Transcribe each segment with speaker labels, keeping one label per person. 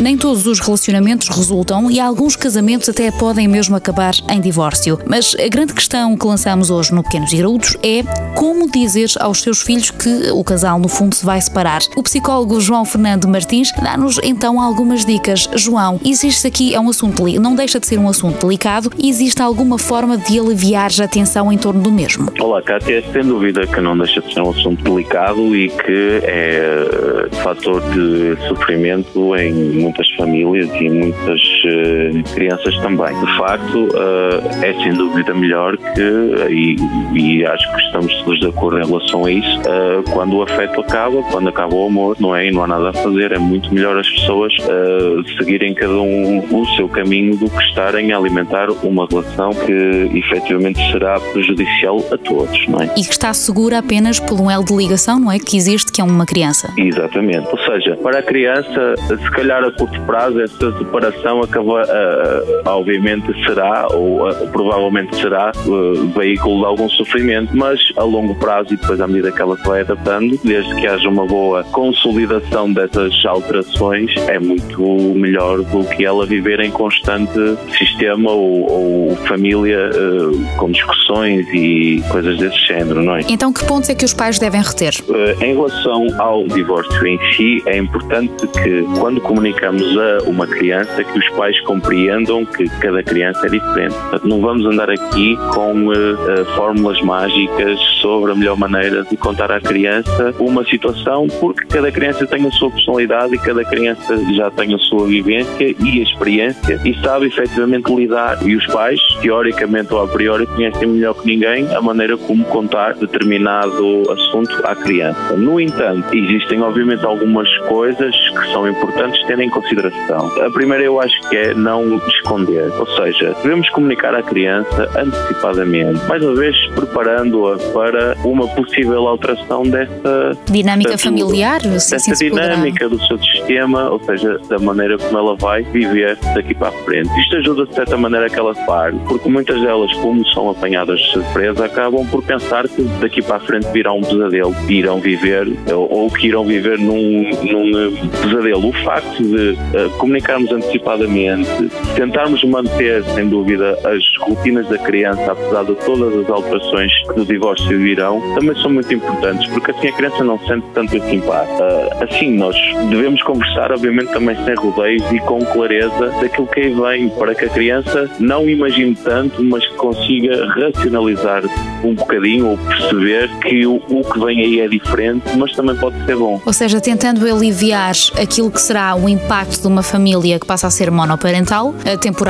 Speaker 1: Nem todos os relacionamentos resultam e alguns casamentos até podem mesmo acabar em divórcio. Mas a grande questão que lançamos hoje no Pequenos Graúdos é como dizer aos seus filhos que o casal, no fundo, se vai separar. O psicólogo João Fernando Martins dá-nos então algumas dicas. João, existe aqui, é um assunto, não deixa de ser um assunto delicado e existe alguma forma de aliviar a tensão em torno do mesmo?
Speaker 2: Olá, Cátia, sem dúvida que não deixa de ser um assunto delicado e que é fator de sofrimento em muitas famílias e muitas crianças também. De facto, uh, é sem dúvida melhor que, e, e, acho que estamos todos de acordo em relação a isso, uh, quando o afeto acaba, quando acaba o amor, não é? E não há nada a fazer, é muito melhor as pessoas seguirem cada um o seu caminho do que estarem a alimentar uma relação que efetivamente será prejudicial a todos, não é?
Speaker 1: E que está segura apenas por um elo de ligação, não é? Que existe, que é uma criança.
Speaker 2: Exatamente. Ou seja, para a criança, se calhar a curto prazo essa separação acaba, uh, obviamente será, ou uh, provavelmente será, uh, veículo de algum sofrimento, mas a longo prazo e depois à medida que ela se vai adaptando, desde que haja uma boa consolidação dessas alterações, é muito melhor do que ela viver em constante sistema ou, ou família com discussões e coisas desse género, não é?
Speaker 1: Então, que pontos é que os pais devem reter?
Speaker 2: em relação ao divórcio em si, é importante que quando comunicamos a uma criança que os pais compreendam que cada criança é diferente. Portanto, não vamos andar aqui com uh, uh, fórmulas mágicas sobre a melhor maneira de contar à criança uma situação, porque cada criança tem a sua personalidade e cada criança já tem a sua vivência e experiência e sabe efetivamente lidar. E os pais, teoricamente ou a priori, conhecem melhor que ninguém a maneira como contar determinado assunto à criança. No entanto, existem obviamente algumas coisas que são importantes ter em consideração. A primeira eu acho que é não esconder, ou seja, devemos comunicar à criança antecipadamente, mais uma vez preparando-a para uma possível alteração dessa
Speaker 1: dinâmica familiar,
Speaker 2: dessa assim dinâmica do seu sistema, ou seja, da maneira como ela vai viver daqui para a frente. Isto ajuda de certa maneira que ela pare, porque muitas delas, como são apanhadas de surpresa, acabam por pensar que daqui para a frente virá um pesadelo, irão viver ou, ou que irão viver num, num pesadelo. O facto de uh, comunicarmos antecipadamente, tentarmos manter, sem dúvida, as rotinas da criança, apesar de todas as alterações que do divórcio virão, também são muito importantes, porque assim a criança não sente tanto esse impacto. Uh, assim, nós devemos conversar, obviamente, também sem rodeios e com clareza daquilo que aí vem, para que a criança não imagine tanto, mas que consiga racionalizar um bocadinho ou perceber que o, o que vem aí é diferente, mas também pode ser bom.
Speaker 1: Ou seja, tentando aliviar aquilo que será o impacto de uma família que passa a ser monoparental,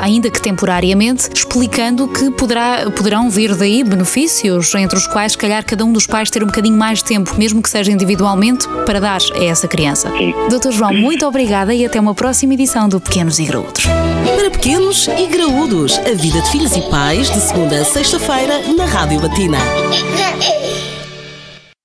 Speaker 1: ainda que temporariamente, explicando que poderá, poderão vir daí benefícios, entre os quais, se calhar, cada um dos pais ter um bocadinho mais de tempo, mesmo que seja individualmente, para dar a essa criança.
Speaker 2: Sim.
Speaker 1: Doutor João, muito obrigada e até uma próxima edição do Pequenos e Graúdos.
Speaker 3: Para pequenos e graúdos, a vida de filhos e pais, de segunda a sexta-feira, na Rádio Latina.